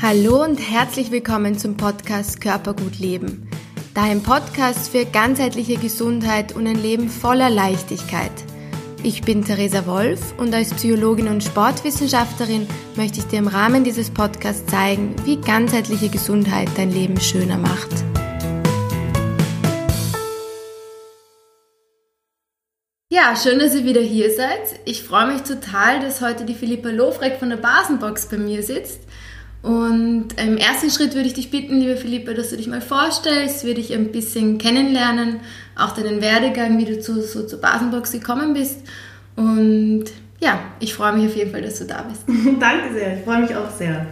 Hallo und herzlich willkommen zum Podcast Körpergut Leben. Dein Podcast für ganzheitliche Gesundheit und ein Leben voller Leichtigkeit. Ich bin Theresa Wolf und als Psychologin und Sportwissenschaftlerin möchte ich dir im Rahmen dieses Podcasts zeigen, wie ganzheitliche Gesundheit dein Leben schöner macht. Ja, schön, dass ihr wieder hier seid. Ich freue mich total, dass heute die Philippa Lofreck von der Basenbox bei mir sitzt. Und im ersten Schritt würde ich dich bitten, liebe Philippa, dass du dich mal vorstellst, würde ich ein bisschen kennenlernen, auch deinen Werdegang, wie du zu, so zur Basenbox gekommen bist. Und ja, ich freue mich auf jeden Fall, dass du da bist. Danke sehr, ich freue mich auch sehr.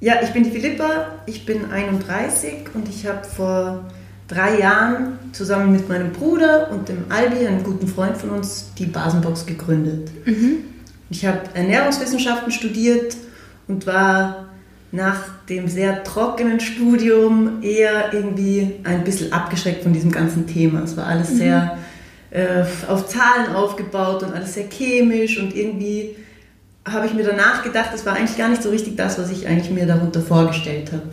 Ja, ich bin die Philippa, ich bin 31 und ich habe vor drei Jahren zusammen mit meinem Bruder und dem Albi, einem guten Freund von uns, die Basenbox gegründet. Mhm. Ich habe Ernährungswissenschaften studiert und war nach dem sehr trockenen Studium eher irgendwie ein bisschen abgeschreckt von diesem ganzen Thema. Es war alles mhm. sehr äh, auf Zahlen aufgebaut und alles sehr chemisch und irgendwie habe ich mir danach gedacht, es war eigentlich gar nicht so richtig das, was ich eigentlich mir darunter vorgestellt habe.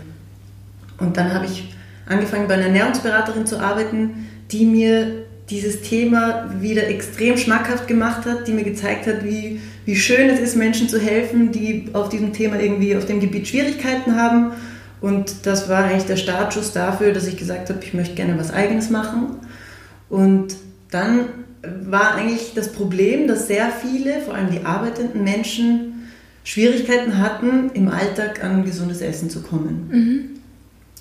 Und dann habe ich angefangen bei einer Ernährungsberaterin zu arbeiten, die mir dieses Thema wieder extrem schmackhaft gemacht hat, die mir gezeigt hat, wie, wie schön es ist, Menschen zu helfen, die auf diesem Thema irgendwie auf dem Gebiet Schwierigkeiten haben. Und das war eigentlich der Startschuss dafür, dass ich gesagt habe, ich möchte gerne was Eigenes machen. Und dann war eigentlich das Problem, dass sehr viele, vor allem die arbeitenden Menschen, Schwierigkeiten hatten, im Alltag an gesundes Essen zu kommen. Mhm.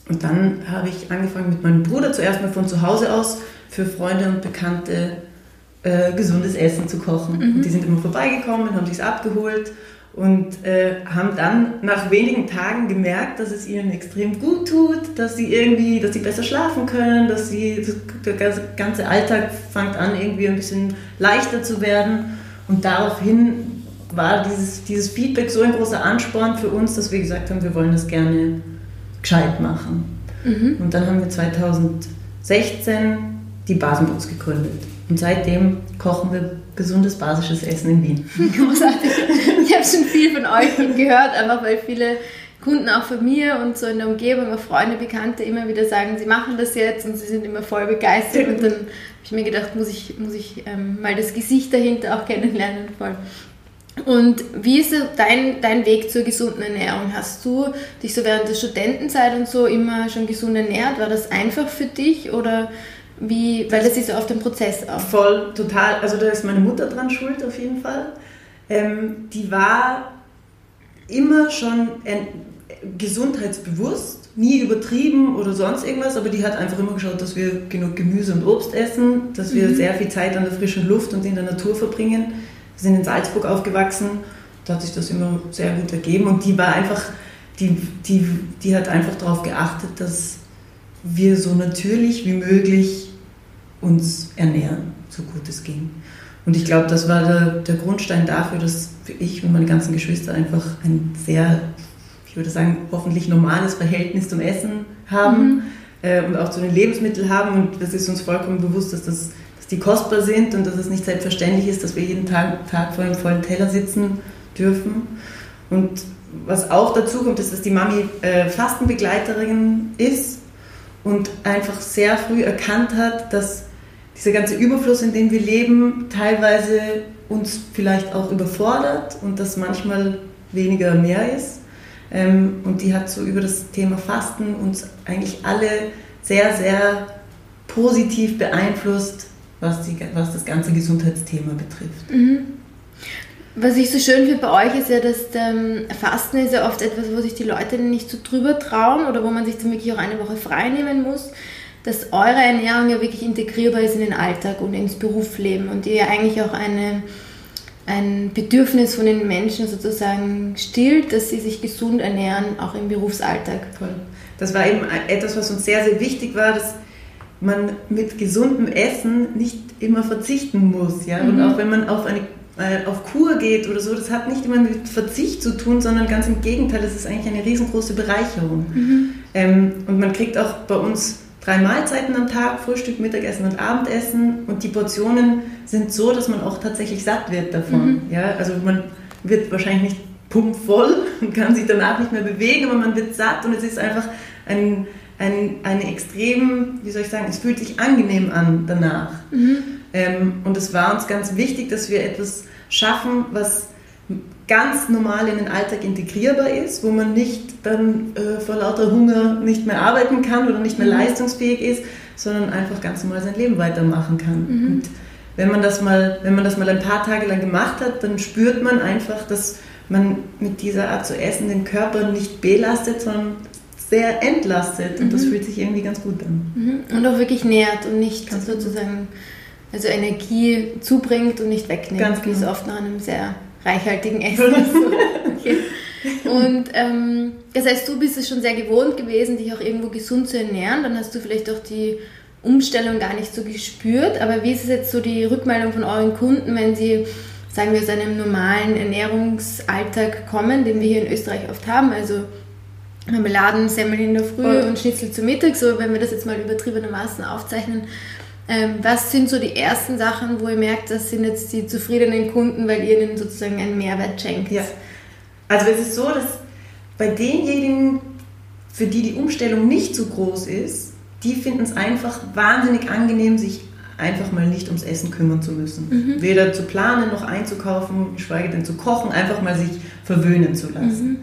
Und dann habe ich angefangen mit meinem Bruder zuerst mal von zu Hause aus für Freunde und Bekannte äh, gesundes Essen zu kochen. Mhm. Und die sind immer vorbeigekommen, haben sich abgeholt und äh, haben dann nach wenigen Tagen gemerkt, dass es ihnen extrem gut tut, dass sie irgendwie, dass sie besser schlafen können, dass sie der ganze Alltag fängt an irgendwie ein bisschen leichter zu werden und daraufhin war dieses, dieses Feedback so ein großer Ansporn für uns, dass wir gesagt haben, wir wollen das gerne gescheit machen. Mhm. Und dann haben wir 2016 die Basenbox gegründet. Und seitdem kochen wir gesundes basisches Essen in Wien. Großartig. Ich habe schon viel von euch gehört, einfach weil viele Kunden auch von mir und so in der Umgebung, auch Freunde, Bekannte immer wieder sagen, sie machen das jetzt und sie sind immer voll begeistert. Und dann habe ich mir gedacht, muss ich, muss ich ähm, mal das Gesicht dahinter auch kennenlernen. Voll. Und wie ist dein, dein Weg zur gesunden Ernährung? Hast du dich so während der Studentenzeit und so immer schon gesund ernährt? War das einfach für dich oder wie, weil das ist so auf dem Prozess auch? Voll, total. Also da ist meine Mutter dran schuld auf jeden Fall. Ähm, die war immer schon gesundheitsbewusst, nie übertrieben oder sonst irgendwas, aber die hat einfach immer geschaut, dass wir genug Gemüse und Obst essen, dass wir mhm. sehr viel Zeit an der frischen Luft und in der Natur verbringen wir sind in Salzburg aufgewachsen, da hat sich das immer sehr gut ergeben und die war einfach, die, die, die hat einfach darauf geachtet, dass wir so natürlich wie möglich uns ernähren, so gut es ging. Und ich glaube, das war der, der Grundstein dafür, dass ich und meine ganzen Geschwister einfach ein sehr, ich würde sagen, hoffentlich normales Verhältnis zum Essen haben mhm. äh, und auch zu den Lebensmitteln haben. Und das ist uns vollkommen bewusst, dass das die kostbar sind und dass es nicht selbstverständlich ist, dass wir jeden Tag, Tag vor einem vollen Teller sitzen dürfen. Und was auch dazu kommt, ist, dass die Mami äh, Fastenbegleiterin ist und einfach sehr früh erkannt hat, dass dieser ganze Überfluss, in dem wir leben, teilweise uns vielleicht auch überfordert und dass manchmal weniger mehr ist. Ähm, und die hat so über das Thema Fasten uns eigentlich alle sehr, sehr positiv beeinflusst, was, die, was das ganze Gesundheitsthema betrifft. Mhm. Was ich so schön finde bei euch ist ja, dass ähm, Fasten ist ja oft etwas, wo sich die Leute nicht so drüber trauen oder wo man sich dann wirklich auch eine Woche frei nehmen muss, dass eure Ernährung ja wirklich integrierbar ist in den Alltag und ins Berufsleben und ihr ja eigentlich auch eine, ein Bedürfnis von den Menschen sozusagen stillt, dass sie sich gesund ernähren, auch im Berufsalltag. Voll. Das war eben etwas, was uns sehr, sehr wichtig war, dass man mit gesundem Essen nicht immer verzichten muss. Ja? Mhm. Und auch wenn man auf eine äh, auf Kur geht oder so, das hat nicht immer mit Verzicht zu tun, sondern ganz im Gegenteil, das ist eigentlich eine riesengroße Bereicherung. Mhm. Ähm, und man kriegt auch bei uns drei Mahlzeiten am Tag, Frühstück, Mittagessen und Abendessen und die Portionen sind so, dass man auch tatsächlich satt wird davon. Mhm. Ja? Also man wird wahrscheinlich nicht pumpvoll und kann sich danach nicht mehr bewegen, aber man wird satt und es ist einfach ein, ein, eine extrem, wie soll ich sagen, es fühlt sich angenehm an danach. Mhm. Ähm, und es war uns ganz wichtig, dass wir etwas schaffen, was ganz normal in den Alltag integrierbar ist, wo man nicht dann äh, vor lauter Hunger nicht mehr arbeiten kann oder nicht mehr mhm. leistungsfähig ist, sondern einfach ganz normal sein Leben weitermachen kann. Mhm. Und wenn man, das mal, wenn man das mal ein paar Tage lang gemacht hat, dann spürt man einfach, dass man mit dieser Art zu essen den Körper nicht belastet, sondern sehr entlastet. Und das mhm. fühlt sich irgendwie ganz gut an. Mhm. Und auch wirklich nährt und nicht ganz sozusagen also Energie zubringt und nicht wegnimmt, ganz genau. wie es oft nach einem sehr reichhaltigen Essen. okay. Und ähm, das heißt, du bist es schon sehr gewohnt gewesen, dich auch irgendwo gesund zu ernähren. Dann hast du vielleicht auch die Umstellung gar nicht so gespürt. Aber wie ist es jetzt so die Rückmeldung von euren Kunden, wenn sie, sagen wir, aus einem normalen Ernährungsalltag kommen, den wir hier in Österreich oft haben? Also Marmeladen, Semmel in der Früh und Schnitzel zu Mittag, so wenn wir das jetzt mal übertriebenermaßen aufzeichnen. Ähm, was sind so die ersten Sachen, wo ihr merkt, das sind jetzt die zufriedenen Kunden, weil ihr ihnen sozusagen einen Mehrwert schenkt? Ja. Also es ist so, dass bei denjenigen, für die die Umstellung nicht so groß ist, die finden es einfach wahnsinnig angenehm, sich einfach mal nicht ums Essen kümmern zu müssen. Mhm. Weder zu planen noch einzukaufen, geschweige denn zu kochen, einfach mal sich verwöhnen zu lassen. Mhm.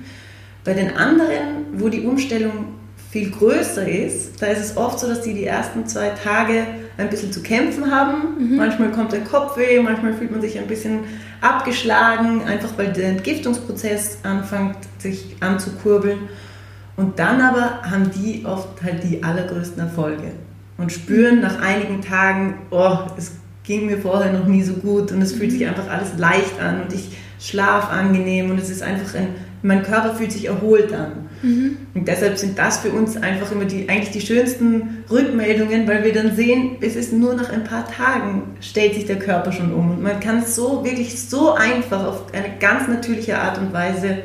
Bei den anderen, wo die Umstellung viel größer ist, da ist es oft so, dass die die ersten zwei Tage ein bisschen zu kämpfen haben. Mhm. Manchmal kommt der Kopfweh, manchmal fühlt man sich ein bisschen abgeschlagen, einfach weil der Entgiftungsprozess anfängt, sich anzukurbeln. Und dann aber haben die oft halt die allergrößten Erfolge und spüren nach einigen Tagen, oh, es ging mir vorher noch nie so gut und es fühlt sich mhm. einfach alles leicht an und ich schlaf angenehm und es ist einfach ein, mein Körper fühlt sich erholt an. Mhm. Und deshalb sind das für uns einfach immer die, eigentlich die schönsten Rückmeldungen, weil wir dann sehen, es ist nur nach ein paar Tagen stellt sich der Körper schon um. Und man kann so, wirklich so einfach auf eine ganz natürliche Art und Weise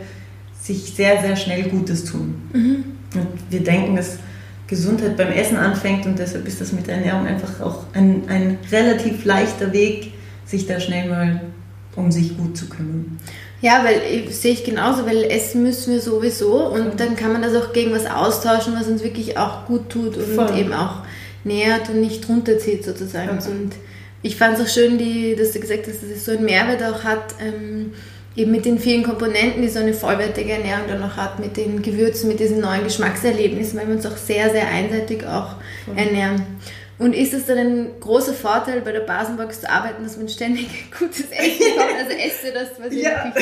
sich sehr, sehr schnell Gutes tun. Mhm. Und wir denken, dass Gesundheit beim Essen anfängt und deshalb ist das mit der Ernährung einfach auch ein, ein relativ leichter Weg, sich da schnell mal um sich gut zu kümmern. Ja, weil sehe ich genauso, weil essen müssen wir sowieso und dann kann man das auch gegen was austauschen, was uns wirklich auch gut tut und Voll. eben auch nährt und nicht runterzieht sozusagen. Okay. Und ich fand es auch schön, die, dass du gesagt hast, dass es so einen Mehrwert auch hat, ähm, eben mit den vielen Komponenten, die so eine vollwertige Ernährung dann noch hat, mit den Gewürzen, mit diesen neuen Geschmackserlebnissen, weil wir uns auch sehr, sehr einseitig auch ernähren. Und ist es dann ein großer Vorteil, bei der Basenbox zu arbeiten, dass man ständig gutes Essen bekommt? Also esse das, was ihr ja.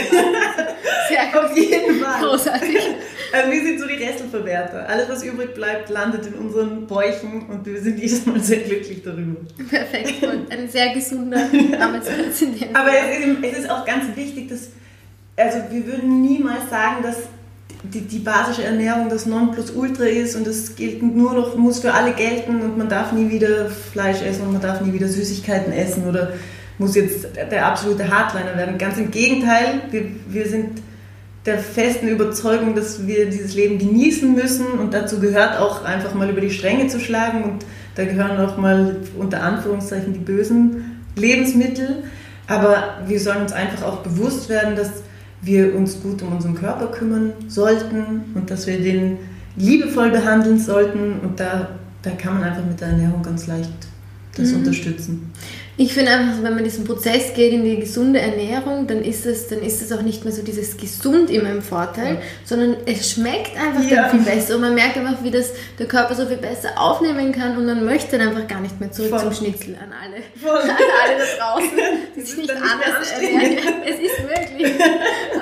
Sehr. Auf jeden Fall. Großartig. Also wir sind so die Restelverwerter. Alles, was übrig bleibt, landet in unseren Bäuchen und wir sind jedes Mal sehr glücklich darüber. Perfekt. Und ein sehr gesunder Arbeitsplatz in dem Aber es ist, es ist auch ganz wichtig, dass, also wir würden niemals sagen, dass die, die basische Ernährung das Nonplusultra ist und das gilt nur noch, muss für alle gelten und man darf nie wieder Fleisch essen und man darf nie wieder Süßigkeiten essen oder muss jetzt der absolute Hardliner werden. Ganz im Gegenteil, wir, wir sind der festen Überzeugung, dass wir dieses Leben genießen müssen und dazu gehört auch einfach mal über die Stränge zu schlagen und da gehören auch mal unter Anführungszeichen die bösen Lebensmittel. Aber wir sollen uns einfach auch bewusst werden, dass wir uns gut um unseren Körper kümmern sollten und dass wir den liebevoll behandeln sollten. Und da, da kann man einfach mit der Ernährung ganz leicht das mhm. unterstützen. Ich finde einfach, wenn man diesen Prozess geht in die gesunde Ernährung, dann ist es, dann ist es auch nicht mehr so dieses gesund immer im Vorteil, ja. sondern es schmeckt einfach ja. dann viel besser und man merkt einfach, wie das der Körper so viel besser aufnehmen kann und man möchte dann einfach gar nicht mehr zurück Voll. zum Schnitzel an alle, Voll. an alle da draußen, die sich nicht anders ernähren. Es ist wirklich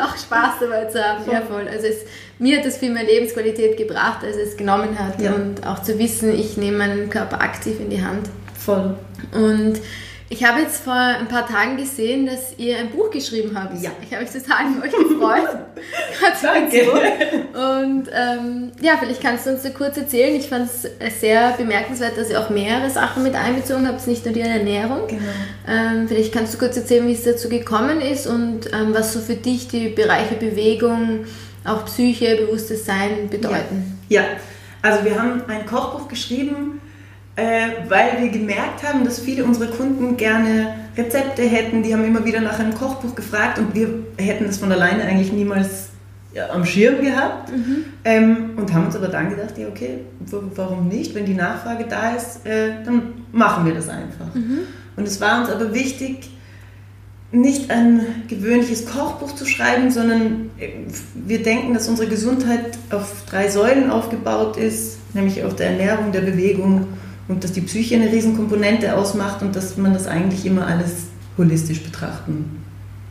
auch Spaß dabei zu haben. Voll. Ja, voll. Also es, mir hat das viel mehr Lebensqualität gebracht, als es genommen hat ja. und auch zu wissen, ich nehme meinen Körper aktiv in die Hand. Voll. Und ich habe jetzt vor ein paar Tagen gesehen, dass ihr ein Buch geschrieben habt. Ja. Ich habe mich total für euch gefreut. Danke. Und ähm, ja, vielleicht kannst du uns so kurz erzählen. Ich fand es sehr bemerkenswert, dass ihr auch mehrere Sachen mit einbezogen habt, nicht nur die Ernährung. Genau. Ähm, vielleicht kannst du kurz erzählen, wie es dazu gekommen ist und ähm, was so für dich die Bereiche Bewegung, auch Psyche, bewusstes Sein bedeuten. Ja. ja, also wir haben ein Kochbuch geschrieben, äh, weil wir gemerkt haben, dass viele unserer Kunden gerne Rezepte hätten. Die haben immer wieder nach einem Kochbuch gefragt und wir hätten es von alleine eigentlich niemals ja, am Schirm gehabt mhm. ähm, und haben uns aber dann gedacht, ja okay, warum nicht? Wenn die Nachfrage da ist, äh, dann machen wir das einfach. Mhm. Und es war uns aber wichtig, nicht ein gewöhnliches Kochbuch zu schreiben, sondern äh, wir denken, dass unsere Gesundheit auf drei Säulen aufgebaut ist, nämlich auf der Ernährung, der Bewegung und dass die Psyche eine Riesenkomponente ausmacht und dass man das eigentlich immer alles holistisch betrachten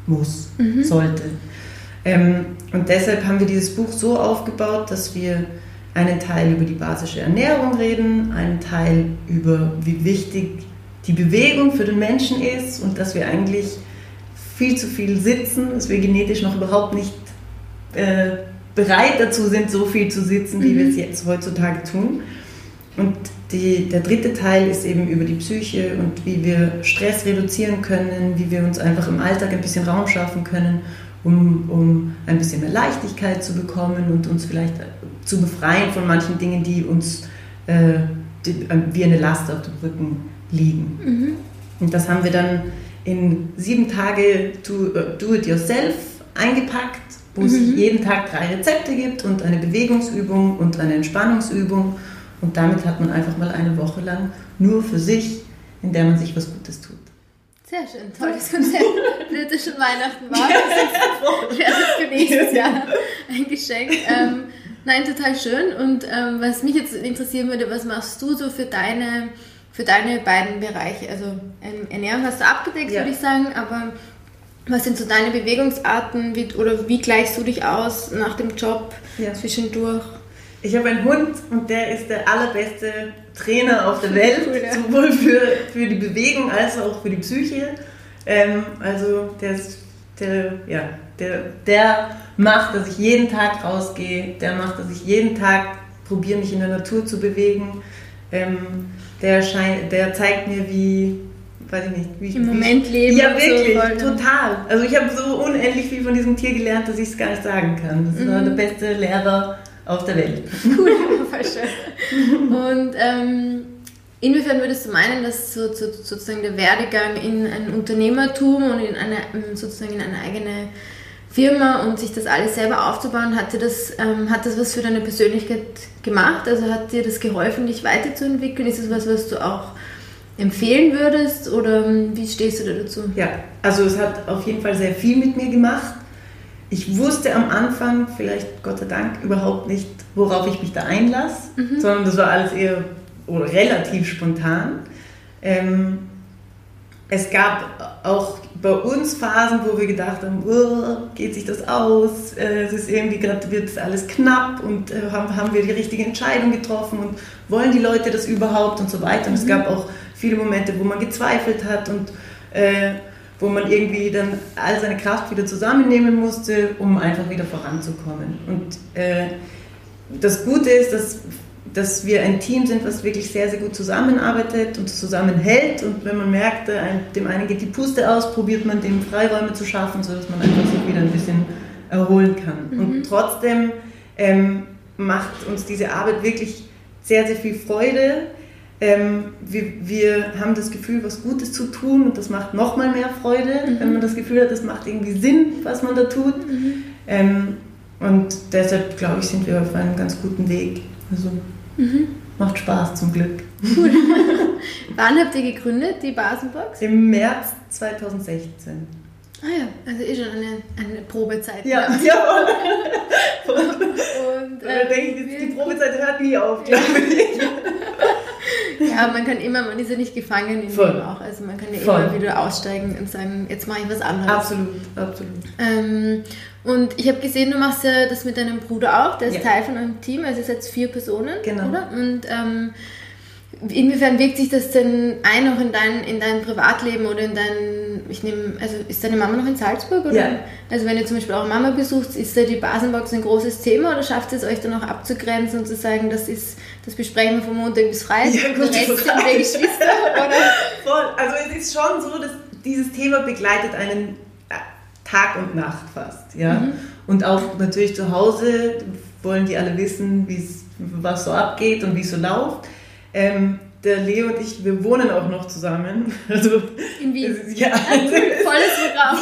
muss, mhm. sollte. Ähm, und deshalb haben wir dieses Buch so aufgebaut, dass wir einen Teil über die basische Ernährung reden, einen Teil über wie wichtig die Bewegung für den Menschen ist und dass wir eigentlich viel zu viel sitzen, dass wir genetisch noch überhaupt nicht äh, bereit dazu sind, so viel zu sitzen, wie mhm. wir es jetzt heutzutage tun. Und die, der dritte Teil ist eben über die Psyche und wie wir Stress reduzieren können, wie wir uns einfach im Alltag ein bisschen Raum schaffen können, um, um ein bisschen mehr Leichtigkeit zu bekommen und uns vielleicht zu befreien von manchen Dingen, die uns äh, die, äh, wie eine Last auf dem Rücken liegen. Mhm. Und das haben wir dann in sieben Tage Do-it-yourself äh, eingepackt, wo mhm. es jeden Tag drei Rezepte gibt und eine Bewegungsübung und eine Entspannungsübung. Und damit hat man einfach mal eine Woche lang nur für sich, in der man sich was Gutes tut. Sehr schön, tolles Konzept. Schon Weihnachten war. Das wäre für nächstes Jahr ein Geschenk. Ähm, nein, total schön. Und ähm, was mich jetzt interessieren würde, was machst du so für deine für deine beiden Bereiche? Also ähm, Ernährung hast du abgedeckt, ja. würde ich sagen, aber was sind so deine Bewegungsarten wie, oder wie gleichst du dich aus nach dem Job ja. zwischendurch? Ich habe einen Hund und der ist der allerbeste Trainer auf der Welt, cool, ja. sowohl für, für die Bewegung als auch für die Psyche. Ähm, also der, ist, der, ja, der, der macht, dass ich jeden Tag rausgehe, der macht, dass ich jeden Tag probiere, mich in der Natur zu bewegen. Ähm, der, schein, der zeigt mir, wie, weiß ich nicht, wie Im Moment leben. Ja, wirklich, so total. Also ich habe so unendlich viel von diesem Tier gelernt, dass ich es gar nicht sagen kann. Das mhm. war der beste Lehrer auf der Welt. Cool, voll schön. Und ähm, inwiefern würdest du meinen, dass so, so, sozusagen der Werdegang in ein Unternehmertum und in eine, sozusagen in eine eigene Firma und sich das alles selber aufzubauen, hat dir das, ähm, hat das was für deine Persönlichkeit gemacht? Also hat dir das geholfen, dich weiterzuentwickeln? Ist es was, was du auch empfehlen würdest oder ähm, wie stehst du da dazu? Ja, also es hat auf jeden Fall sehr viel mit mir gemacht. Ich wusste am Anfang, vielleicht Gott sei Dank, überhaupt nicht, worauf ich mich da einlasse, mhm. sondern das war alles eher relativ spontan. Ähm, es gab auch bei uns Phasen, wo wir gedacht haben, oh, geht sich das aus? Äh, es ist irgendwie gerade wird alles knapp und äh, haben, haben wir die richtige Entscheidung getroffen und wollen die Leute das überhaupt und so weiter. Und mhm. es gab auch viele Momente, wo man gezweifelt hat und äh, wo man irgendwie dann all seine Kraft wieder zusammennehmen musste, um einfach wieder voranzukommen. Und äh, das Gute ist, dass dass wir ein Team sind, was wirklich sehr, sehr gut zusammenarbeitet und zusammenhält. Und wenn man merkt, dem einen geht die Puste aus, probiert man dem Freiräume zu schaffen, sodass man einfach sich wieder ein bisschen erholen kann. Mhm. Und trotzdem ähm, macht uns diese Arbeit wirklich sehr, sehr viel Freude. Ähm, wir, wir, haben das Gefühl, was Gutes zu tun und das macht nochmal mehr Freude, mhm. wenn man das Gefühl hat, das macht irgendwie Sinn, was man da tut. Mhm. Ähm, und deshalb, glaube ich, sind wir auf einem ganz guten Weg. Also Mhm. Macht Spaß zum Glück. Cool. Wann habt ihr gegründet, die Basenbox? Im März 2016. Ah ja, also eh schon eine, eine Probezeit. Ja, ja. und, und äh, denke ich, die Probezeit hört nie auf, glaube ich. ja, man kann immer, man ist ja nicht gefangen in Voll. dem auch. Also man kann ja Voll. immer wieder aussteigen und sagen, jetzt mache ich was anderes. Absolut, absolut. Ähm, und ich habe gesehen, du machst ja das mit deinem Bruder auch, der ist ja. Teil von eurem Team, also ihr seid vier Personen, genau. oder? Und ähm, inwiefern wirkt sich das denn ein auch in dein, in dein Privatleben oder in dein, ich nehme, also ist deine Mama noch in Salzburg? Oder? Ja. Also wenn ihr zum Beispiel eure Mama besucht, ist da die Basenbox ein großes Thema oder schafft es euch dann auch abzugrenzen und zu sagen, das ist, das besprechen wir von Montag bis Freitag ja, und der Rest sind wir Geschwister? Oder? Voll, also es ist schon so, dass dieses Thema begleitet einen Tag und Nacht fast. Ja? Mhm. Und auch natürlich zu Hause wollen die alle wissen, was so abgeht und wie es so läuft. Ähm, der Leo und ich, wir wohnen auch noch zusammen. Also, In Wien. ja, Volles Programm.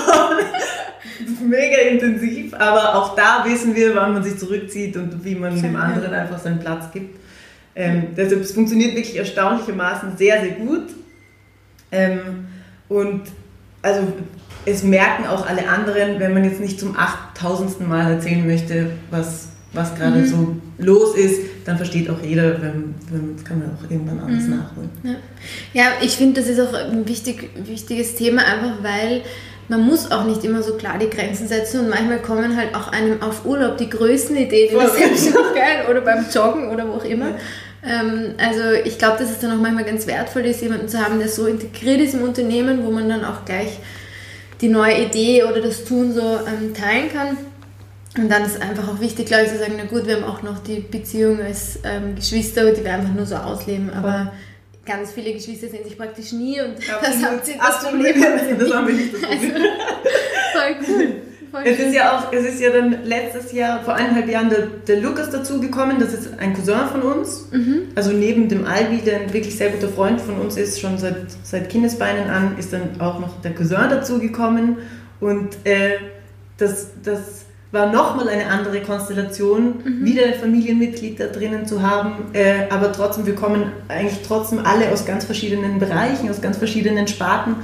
mega intensiv, aber auch da wissen wir, wann man sich zurückzieht und wie man dem Ja. anderen einfach seinen Platz gibt. Ähm, deshalb, es funktioniert wirklich erstaunlichermaßen sehr, sehr gut. Ähm, und also es merken auch alle anderen, wenn man jetzt nicht zum 8000. Mal erzählen möchte, was, was gerade Mhm. so los ist, dann versteht auch jeder, wenn, wenn, das kann man auch irgendwann alles Mhm. nachholen. Ja, ja ich finde, das ist auch ein wichtig, wichtiges Thema, einfach weil man muss auch nicht immer so klar die Grenzen setzen und manchmal kommen halt auch einem auf Urlaub die größten Ideen in der. Selbstständigkeit oder beim Joggen oder wo auch immer. Ähm, also ich glaube, dass es dann auch manchmal ganz wertvoll ist, jemanden zu haben, der so integriert ist im Unternehmen, wo man dann auch gleich die neue Idee oder das Tun so ähm, teilen kann. Und dann ist einfach auch wichtig, glaube ich, zu sagen, na gut, wir haben auch noch die Beziehung als ähm, Geschwister, die wir einfach nur so ausleben. Aber ganz viele Geschwister sehen sich praktisch nie und das habt ihr das Problem. Das haben wir nicht das Problem. Voll cool. Voll Es schön. ist ja auch, es ist ja dann letztes Jahr, vor eineinhalb Jahren, der, der Lukas dazugekommen. Das ist ein Cousin von uns. Mhm. Also neben dem Albi, der ein wirklich sehr guter Freund von uns ist, schon seit, seit Kindesbeinen an, ist dann auch noch der Cousin dazugekommen. Und äh, das, das war nochmal eine andere Konstellation, Mhm. wieder ein Familienmitglied da drinnen zu haben. Äh, aber trotzdem, wir kommen eigentlich trotzdem alle aus ganz verschiedenen Bereichen, aus ganz verschiedenen Sparten.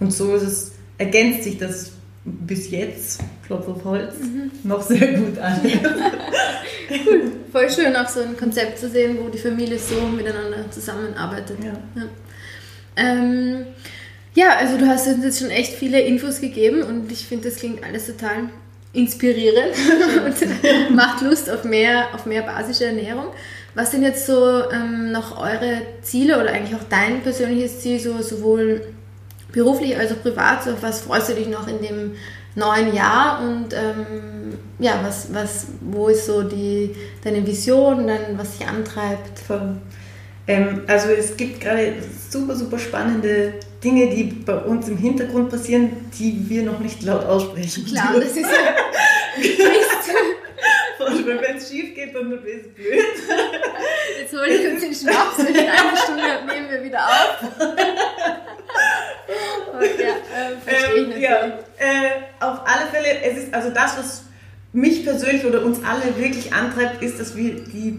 Und so ist es, ergänzt sich das bis jetzt, Klopf auf Holz, Mhm. noch sehr gut an. Voll schön, auch so ein Konzept zu sehen, wo die Familie so miteinander zusammenarbeitet. Ja. Ja. Ähm, ja, also du hast uns jetzt schon echt viele Infos gegeben und ich finde, das klingt alles total inspirierend und macht Lust auf mehr, auf mehr basische Ernährung. Was sind jetzt so ähm, noch eure Ziele oder eigentlich auch dein persönliches Ziel, so sowohl beruflich als auch privat? So, auf was freust du dich noch in dem neuen Jahr und ähm, ja, was, was, wo ist so die, deine Vision, dann was dich antreibt? Ähm, also es gibt gerade super, super spannende Dinge, die bei uns im Hintergrund passieren, die wir noch nicht laut aussprechen. Klar, das ist ja. Wenn es schief geht, dann ist es blöd. Jetzt hole ich uns den Schnaps und in einer Stunde nehmen wir wieder auf. Und ja, äh, Ähm, ja, äh, auf alle Fälle, es ist also das, was mich persönlich oder uns alle wirklich antreibt, ist, dass wir die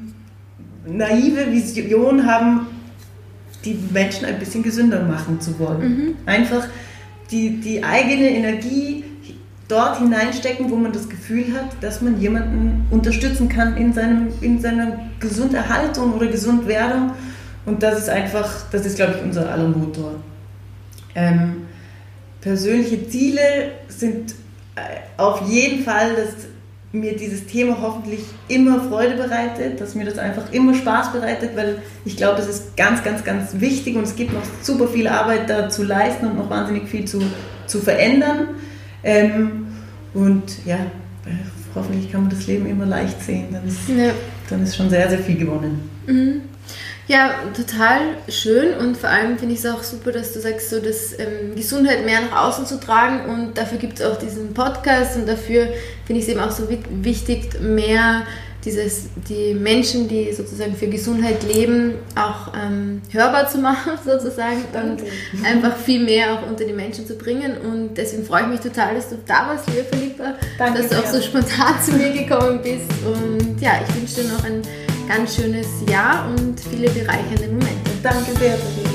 naive Vision haben, die Menschen ein bisschen gesünder machen zu wollen. Einfach die, die eigene Energie dort hineinstecken, wo man das Gefühl hat, dass man jemanden unterstützen kann in, seinem, in seiner Gesunderhaltung oder Gesundwerdung. Und das ist einfach, das ist, glaube ich, unser aller Motor. Ähm, persönliche Ziele sind äh, auf jeden Fall, dass mir dieses Thema hoffentlich immer Freude bereitet, dass mir das einfach immer Spaß bereitet, weil ich glaube, das ist ganz, ganz, ganz wichtig und es gibt noch super viel Arbeit da zu leisten und noch wahnsinnig viel zu, zu verändern. Ähm, und ja, äh, hoffentlich kann man das Leben immer leicht sehen, dann ist, Ja. dann ist schon sehr, sehr viel gewonnen. Mhm. Ja, total schön und vor allem finde ich es auch super, dass du sagst, so dass ähm, Gesundheit mehr nach außen zu tragen und dafür gibt es auch diesen Podcast und dafür finde ich es eben auch so wi- wichtig, mehr dieses, die Menschen, die sozusagen für Gesundheit leben, auch ähm, hörbar zu machen sozusagen und einfach viel mehr auch unter die Menschen zu bringen und deswegen freue ich mich total, dass du da warst, liebe Philippa, Danke dass du auch so spontan zu mir gekommen bist und ja, ich wünsche dir noch ein ganz schönes Jahr und viele bereichernde Momente. Danke sehr, Sabine.